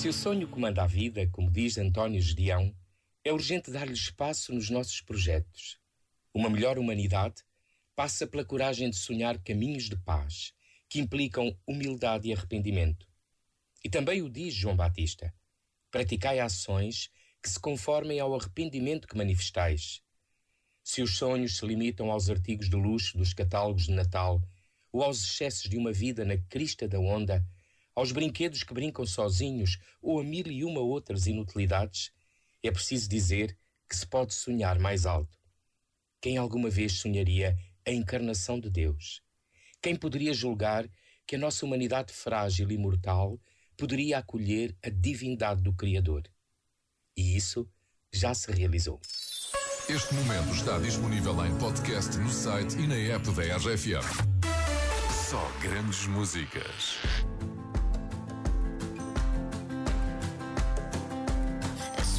Se o sonho comanda a vida, como diz António Gedeão, é urgente dar-lhe espaço nos nossos projetos. Uma melhor humanidade passa pela coragem de sonhar caminhos de paz, que implicam humildade e arrependimento. E também o diz João Batista: praticai ações que se conformem ao arrependimento que manifestais. Se os sonhos se limitam aos artigos de luxo dos catálogos de Natal ou aos excessos de uma vida na crista da onda, aos brinquedos que brincam sozinhos ou a mil e uma outras inutilidades, é preciso dizer que se pode sonhar mais alto. Quem alguma vez sonharia a encarnação de Deus? Quem poderia julgar que a nossa humanidade frágil e mortal poderia acolher a divindade do Criador? E isso já se realizou. Este momento está disponível em podcast no site e na app da RFM. Só grandes músicas.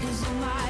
Cause I